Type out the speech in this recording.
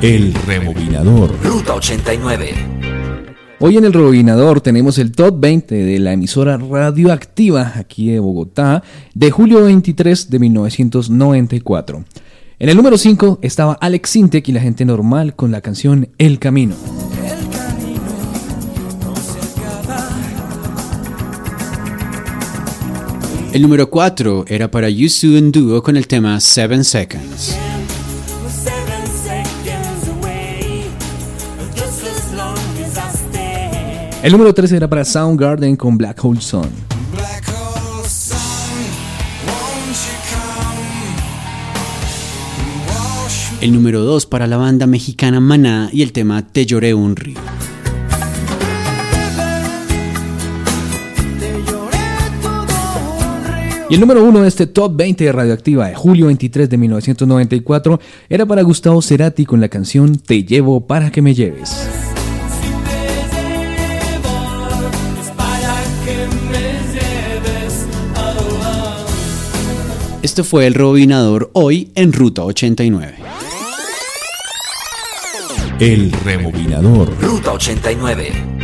El Rebobinador. Ruta 89. Hoy en el Rebobinador tenemos el top 20 de la emisora radioactiva aquí de Bogotá de julio 23 de 1994. En el número 5 estaba Alex Sintek y la gente normal con la canción El Camino. El número 4 era para Yusu en dúo con el tema Seven Seconds. El número 3 era para Soundgarden con Black Hole Sun. El número 2 para la banda mexicana Maná y el tema Te lloré un río. Y el número 1 de este top 20 de Radioactiva de julio 23 de 1994 era para Gustavo Cerati con la canción Te llevo para que me lleves. Este fue el Robinador hoy en Ruta 89. El Rebobinador. Ruta 89.